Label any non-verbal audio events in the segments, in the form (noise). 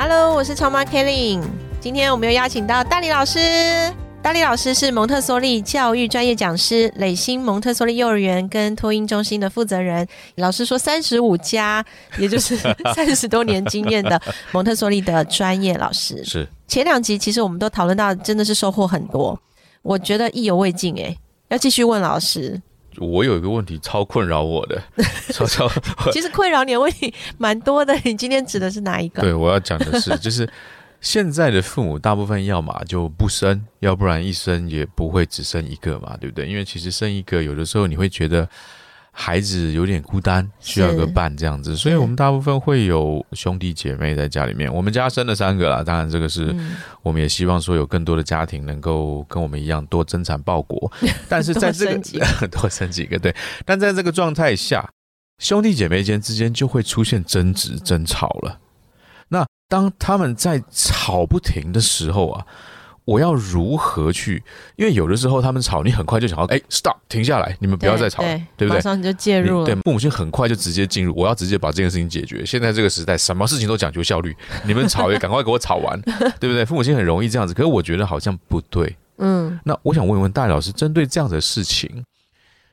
Hello，我是超妈 Killing。今天我们又邀请到大力老师。大力老师是蒙特梭利教育专业讲师，磊星蒙特梭利幼儿园跟托婴中心的负责人。老师说三十五加，也就是 (laughs) 三十多年经验的蒙特梭利的专业老师。是前两集其实我们都讨论到，真的是收获很多，我觉得意犹未尽哎，要继续问老师。我有一个问题超困扰我的，(laughs) 超超。其实困扰你的问题蛮多的，你今天指的是哪一个？对，我要讲的是，(laughs) 就是现在的父母大部分要么就不生，要不然一生也不会只生一个嘛，对不对？因为其实生一个，有的时候你会觉得孩子有点孤单，需要个伴这样子，所以我们大部分会有兄弟姐妹在家里面。我们家生了三个啦，当然这个是、嗯我们也希望说有更多的家庭能够跟我们一样多增产报国，(laughs) 但是在这个多生几个 (laughs) 多生几个对，但在这个状态下，兄弟姐妹间之间就会出现争执、争吵了。那当他们在吵不停的时候啊，我要如何去？因为有的时候他们吵，你很快就想要哎，stop，停下来，你们不要再吵了，对不对？马上你就介入了。对，父母亲很快就直接进入，我要直接把这件事情解决。现在这个时代，什么事情都讲究效率，(laughs) 你们吵也赶快给我吵完，(laughs) 对不对？父母亲很容易这样子，可是我觉得好像不对。嗯，那我想问一问戴老师，针对这样的事情，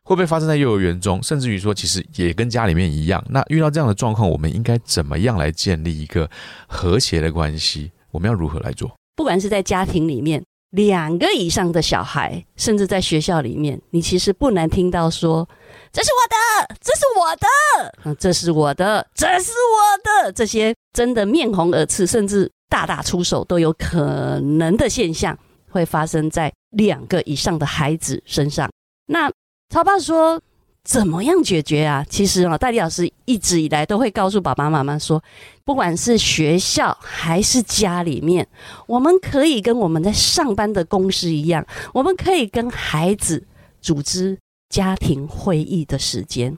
会不会发生在幼儿园中，甚至于说，其实也跟家里面一样？那遇到这样的状况，我们应该怎么样来建立一个和谐的关系？我们要如何来做？不管是在家庭里面，两个以上的小孩，甚至在学校里面，你其实不难听到说：“这是我的，这是我的，嗯，这是我的，这是我的。”这些真的面红耳赤，甚至大打出手都有可能的现象，会发生在两个以上的孩子身上。那超爸说。怎么样解决啊？其实啊，戴丽老师一直以来都会告诉爸爸妈妈说，不管是学校还是家里面，我们可以跟我们在上班的公司一样，我们可以跟孩子组织家庭会议的时间，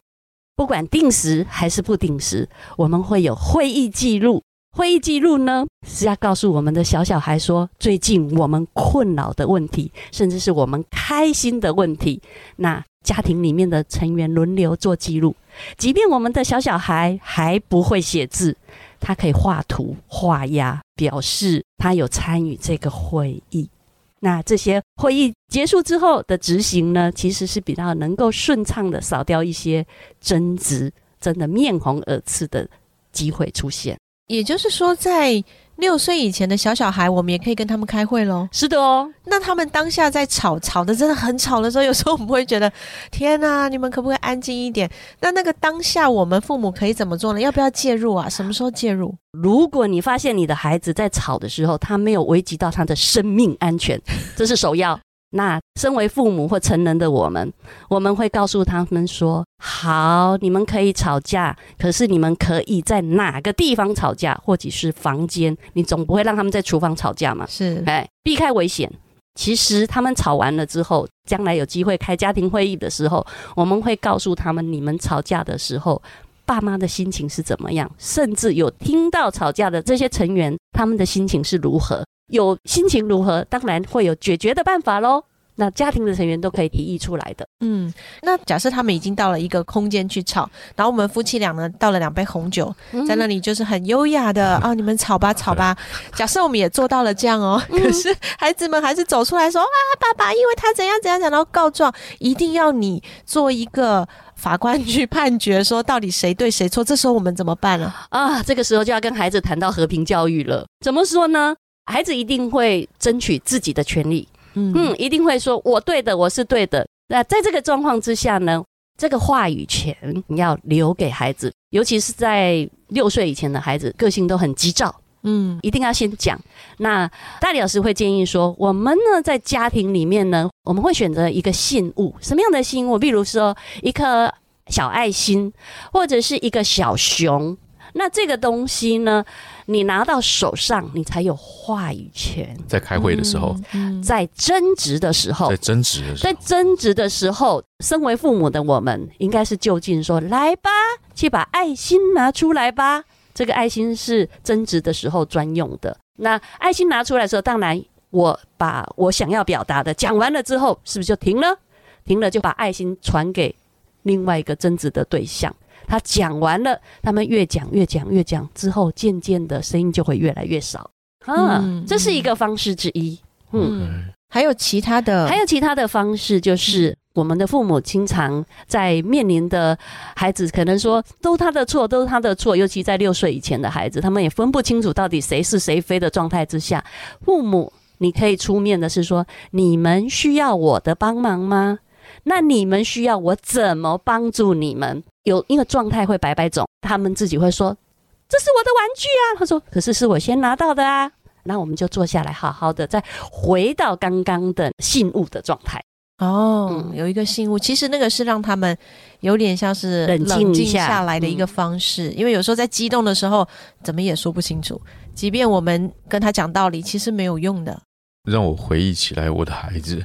不管定时还是不定时，我们会有会议记录。会议记录呢是要告诉我们的小小孩说，最近我们困扰的问题，甚至是我们开心的问题。那家庭里面的成员轮流做记录，即便我们的小小孩还不会写字，他可以画图、画押，表示他有参与这个会议。那这些会议结束之后的执行呢，其实是比较能够顺畅的扫掉一些争执，真的面红耳赤的机会出现。也就是说，在六岁以前的小小孩，我们也可以跟他们开会喽。是的哦，那他们当下在吵，吵的真的很吵的时候，有时候我们会觉得，天哪，你们可不可以安静一点？那那个当下，我们父母可以怎么做呢？要不要介入啊？什么时候介入？如果你发现你的孩子在吵的时候，他没有危及到他的生命安全，这是首要。那身为父母或成人的我们，我们会告诉他们说：好，你们可以吵架，可是你们可以在哪个地方吵架，或者是房间，你总不会让他们在厨房吵架嘛？是哎，避开危险。其实他们吵完了之后，将来有机会开家庭会议的时候，我们会告诉他们，你们吵架的时候，爸妈的心情是怎么样，甚至有听到吵架的这些成员，他们的心情是如何。有心情如何，当然会有解决的办法喽。那家庭的成员都可以提议出来的。嗯，那假设他们已经到了一个空间去吵，然后我们夫妻俩呢倒了两杯红酒，在那里就是很优雅的 (laughs) 啊，你们吵吧吵吧。假设我们也做到了这样哦，可是孩子们还是走出来说啊，爸爸因为他怎样怎样讲，然后告状，一定要你做一个法官去判决，说到底谁对谁错。这时候我们怎么办呢？啊，这个时候就要跟孩子谈到和平教育了。怎么说呢？孩子一定会争取自己的权利，嗯嗯，一定会说我对的，我是对的。那在这个状况之下呢，这个话语权你要留给孩子，尤其是在六岁以前的孩子，个性都很急躁，嗯一定要先讲。那大理老师会建议说，我们呢在家庭里面呢，我们会选择一个信物，什么样的信物？比如说一颗小爱心，或者是一个小熊。那这个东西呢，你拿到手上，你才有话语权。在开会的时候，嗯，在争执的时候在，争执的时候在，争执的时候，身为父母的我们，应该是就近说：“来吧，去把爱心拿出来吧。”这个爱心是争执的时候专用的。那爱心拿出来的时候，当然我把我想要表达的讲完了之后，是不是就停了？停了就把爱心传给另外一个争执的对象。他讲完了，他们越讲越讲越讲之后，渐渐的声音就会越来越少啊。嗯这是一个方式之一。嗯嗯，还有其他的，还有其他的方式，就是我们的父母经常在面临的孩子可能说都他的错，都是他的错，尤其在六岁以前的孩子，他们也分不清楚到底谁是谁非的状态之下，父母你可以出面的是说，你们需要我的帮忙吗？那你们需要我怎么帮助你们？有因为状态会百百种，他们自己会说这是我的玩具啊，他说可是是我先拿到的啊。那我们就坐下来，好好的再回到刚刚的信物的状态。哦，嗯有一个信物，其实那个是让他们有点像是冷静下来的一个方式，因为有时候在激动的时候，怎么也说不清楚，即便我们跟他讲道理，其实没有用的。让我回忆起来我的孩子，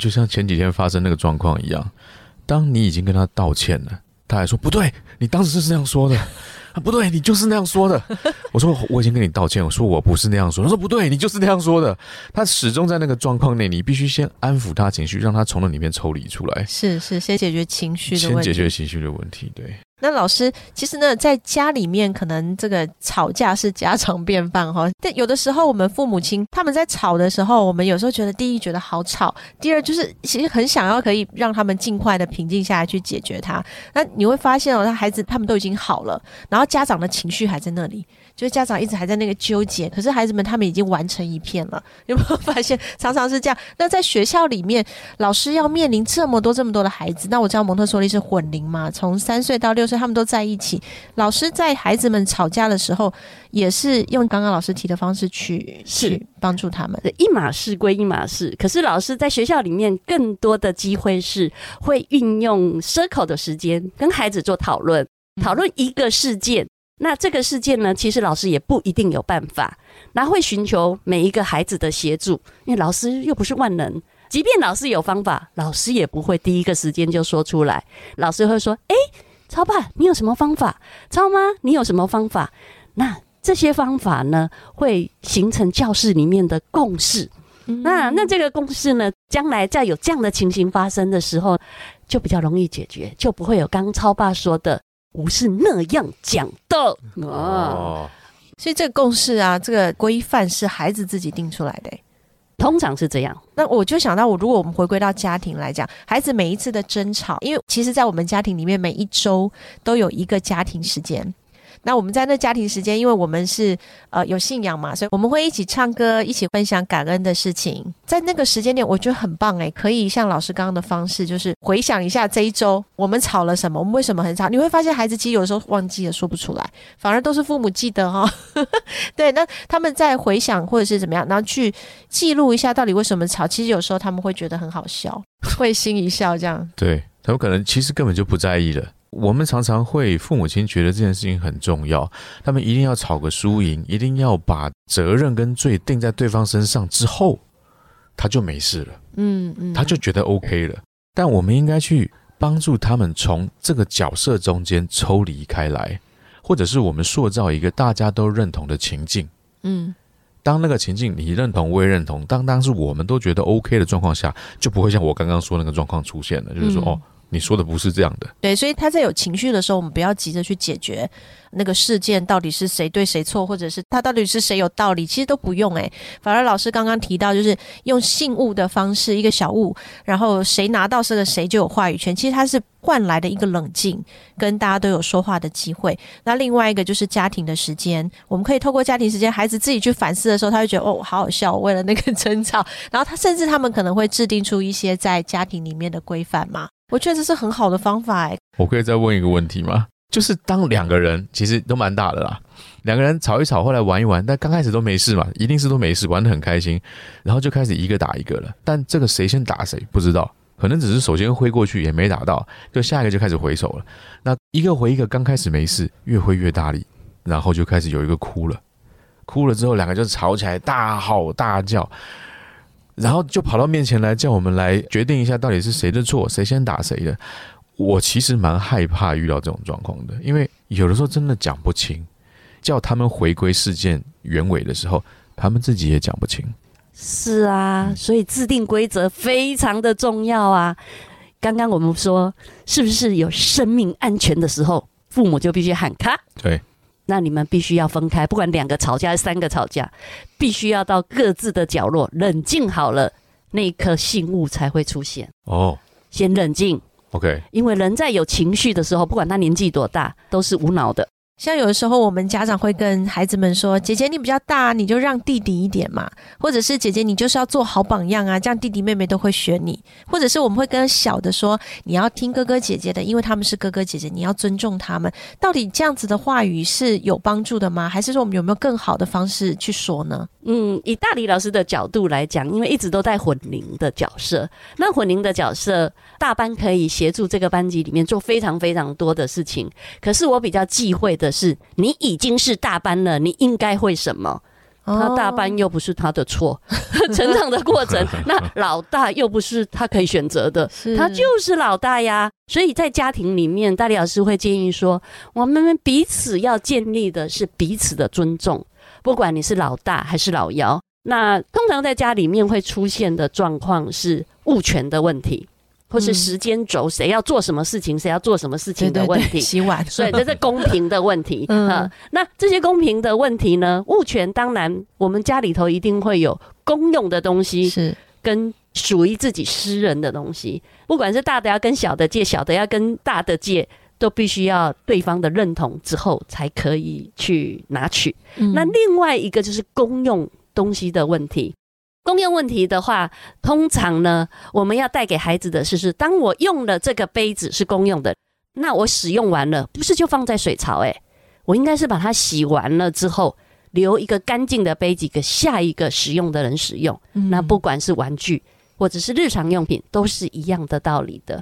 就像前几天发生那个状况一样。当你已经跟他道歉了，他还说不对，你当时是这样说的，(laughs) 啊不对，你就是那样说的。(laughs) 我说我已经跟你道歉，我说我不是那样说。他说不对，你就是那样说的。他始终在那个状况内，你必须先安抚他情绪，让他从那里面抽离出来，是是，先解决情绪的先问题。解决情绪的问题。对，那老师，其实呢，在家里面可能这个吵架是家常便饭哈，但有的时候我们父母亲他们在吵的时候，我们有时候觉得第一觉得好吵，第二就是其实很想要可以让他们尽快的平静下来去解决它。那你会发现哦，他孩子他们都已经好了，然后家长的情绪还在那里，就是家长一直还在那个纠结，可是孩子们他们已经完成一片了，(laughs) 有没有发现常常是这样？那在学校里面，老师要面临这么多这么多的孩子，那我知道蒙特梭利是混龄嘛，从三岁到六岁他们都在一起。老师在孩子们吵架的时候，也是用刚刚老师提的方式去是去帮助他们。对一码事归一码事，可是老师在学校里面更多的机会是会运用 circle 的时间跟孩子做讨论，讨论一个事件。那这个事件呢，其实老师也不一定有办法，那会寻求每一个孩子的协助，因为老师又不是万能。即便老师有方法，老师也不会第一个时间就说出来。老师会说：“诶，超爸，你有什么方法？超妈，你有什么方法？”那这些方法呢，会形成教室里面的共识。那那这个共识呢，将来在有这样的情形发生的时候，就比较容易解决，就不会有刚刚超爸说的“不是那样讲的”哦。哦，所以这个共识啊，这个规范是孩子自己定出来的。欸、通常是这样，那我就想到，我如果我们回归到家庭来讲，孩子每一次的争吵，因为其实，在我们家庭里面，每一周都有一个家庭时间。那我们在那家庭时间，因为我们是呃有信仰嘛，所以我们会一起唱歌，一起分享感恩的事情。在那个时间点，我觉得很棒诶，可以像老师刚刚的方式，就是回想一下这一周我们吵了什么，我们为什么很吵。你会发现，孩子其实有时候忘记了，说不出来，反而都是父母记得哈、哦。(laughs) 对，那他们在回想或者是怎么样，然后去记录一下到底为什么吵。其实有时候他们会觉得很好笑，会心一笑这样。对他们可能其实根本就不在意了。我们常常会父母亲觉得这件事情很重要，他们一定要吵个输赢，一定要把责任跟罪定在对方身上之后，他就没事了，嗯嗯，他就觉得 OK 了。但我们应该去帮助他们从这个角色中间抽离开来，或者是我们塑造一个大家都认同的情境。嗯当那个情境你认同，我也认同，当当是我们都觉得 OK 的状况下，就不会像我刚刚说那个状况出现了，就是说、嗯哦，你说的不是这样的。对，所以他在有情绪的时候，我们不要急着去解决那个事件到底是谁对谁错，或者是他到底是谁有道理，其实都不用诶、反而老师刚刚提到，就是用信物的方式，一个小物，然后谁拿到这个谁就有话语权。其实它是换来的一个冷静，跟大家都有说话的机会。那另外一个就是家庭的时间，我们可以透过家庭时间，孩子自己去反思的时候，他会觉得哦，好好笑，为了那个 (laughs) 争吵，然后他甚至他们可能会制定出一些在家庭里面的规范嘛。我觉得这是很好的方法诶、我可以再问一个问题吗？就是当两个人其实都蛮大的啦，两个人吵一吵，后来玩一玩，但刚开始都没事嘛，一定是都没事，玩得很开心，然后就开始一个打一个了。但这个谁先打谁不知道，可能只是首先挥过去也没打到，就下一个就开始回手了。那一个回一个，刚开始没事，越挥越大力，然后就开始有一个哭了，哭了之后两个就吵起来，大吼大叫，然后就跑到面前来叫我们来决定一下到底是谁的错，谁先打谁的。我其实蛮害怕遇到这种状况的，因为有的时候真的讲不清，叫他们回归事件原委的时候，他们自己也讲不清。是啊，所以制定规则非常的重要啊。刚刚我们说，是不是有生命安全的时候，父母就必须喊卡？对，那你们必须要分开，不管两个吵架还是三个吵架，必须要到各自的角落冷静好了，那一颗信物才会出现。哦先冷静，，OK，因为人在有情绪的时候，不管他年纪多大，都是无脑的。像有的时候，我们家长会跟孩子们说：“姐姐你比较大，你就让弟弟一点嘛，或者是姐姐你就是要做好榜样啊，这样弟弟妹妹都会学你。”或者是我们会跟小的说：“你要听哥哥姐姐的，因为他们是哥哥姐姐，你要尊重他们。”到底这样子的话语是有帮助的吗？还是说我们有没有更好的方式去说呢？嗯，以大理老师的角度来讲，因为一直都在混龄的角色，那混龄的角色，大班可以协助这个班级里面做非常非常多的事情。可是我比较忌讳的是，你已经是大班了，你应该会什么？他大班又不是他的错，(laughs) 成长的过程，(laughs) 那老大又不是他可以选择的，他就是老大呀。所以在家庭里面，大理老师会建议说，我们彼此要建立的是彼此的尊重，不管你是老大还是老幺。那通常在家里面会出现的状况是物权的问题，或是嗯时间轴，谁要做什么事情，谁要做什么事情的问题。洗碗，所以这是公平的问题。(laughs) 嗯嗯、那这些公平的问题呢？物权当然，我们家里头一定会有公用的东西，是跟属于自己私人的东西。不管是大的要跟小的借，小的要跟大的借，都必须要对方的认同之后才可以去拿取。嗯那另外一个就是公用东西的问题。公用问题的话，通常呢，我们要带给孩子的是，是当我用了这个杯子是公用的，那我使用完了，不是就放在水槽？诶，我应该是把它洗完了之后，留一个干净的杯子给下一个使用的人使用。嗯那不管是玩具或者是日常用品，都是一样的道理的。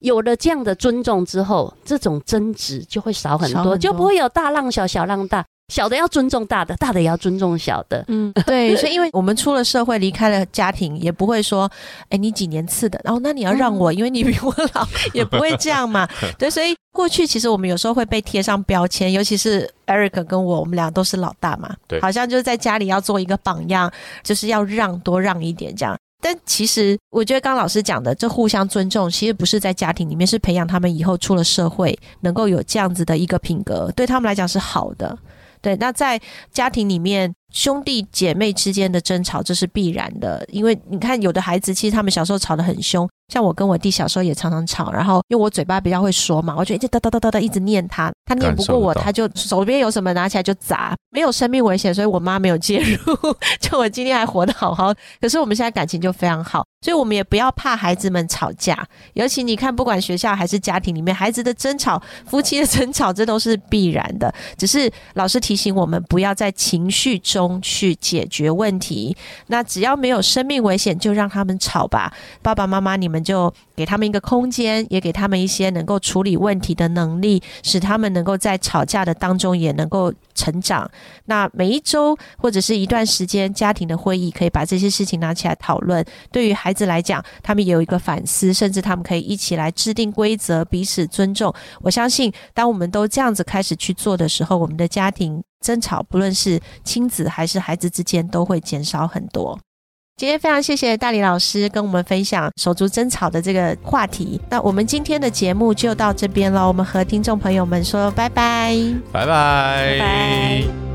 有了这样的尊重之后，这种争执就会少很多，少很多就不会有大浪小，小浪大。小的要尊重大的，大的也要尊重小的。嗯，对，所以因为我们出了社会，离开了家庭，也不会说，哎，你几年次的，然后那你要让我，因为你比我老，(laughs) 也不会这样嘛。对，所以过去其实我们有时候会被贴上标签，尤其是 Eric 跟我，我们俩都是老大嘛，对好像就是在家里要做一个榜样，就是要让多让一点这样。但其实，我觉得刚刚老师讲的，这互相尊重，其实不是在家庭里面，是培养他们以后出了社会，能够有这样子的一个品格，对他们来讲是好的。对，那在家庭里面，兄弟姐妹之间的争吵这是必然的，因为你看，有的孩子其实他们小时候吵得很凶，像我跟我弟小时候也常常吵，然后因为我嘴巴比较会说嘛，我就一直哒哒哒哒哒一直念他，他念不过我，他就手边有什么拿起来就砸，没有生命危险，所以我妈没有介入，就我今天还活得好好。可是我们现在感情就非常好，所以我们也不要怕孩子们吵架，尤其你看，不管学校还是家庭里面，孩子的争吵、夫妻的争吵，这都是必然的。只是老师提醒我们，不要在情绪中去解决问题。那只要没有生命危险，就让他们吵吧。爸爸妈妈，你们就给他们一个空间，也给他们一些能够处理问题的能力，使他们能够在吵架的当中也能够成长。那每一周或者是一段时间，家庭的会议可以把这些事情拿起来讨论。对于孩子来讲，他们也有一个反思，甚至他们可以一起来制定规则，彼此尊重。我相信，当我们都这样子开始去做的时候，我们的家庭争吵，不论是亲子还是孩子之间，都会减少很多。今天非常谢谢大理老师跟我们分享手足争吵的这个话题。那我们今天的节目就到这边了，我们和听众朋友们说拜拜。拜拜拜拜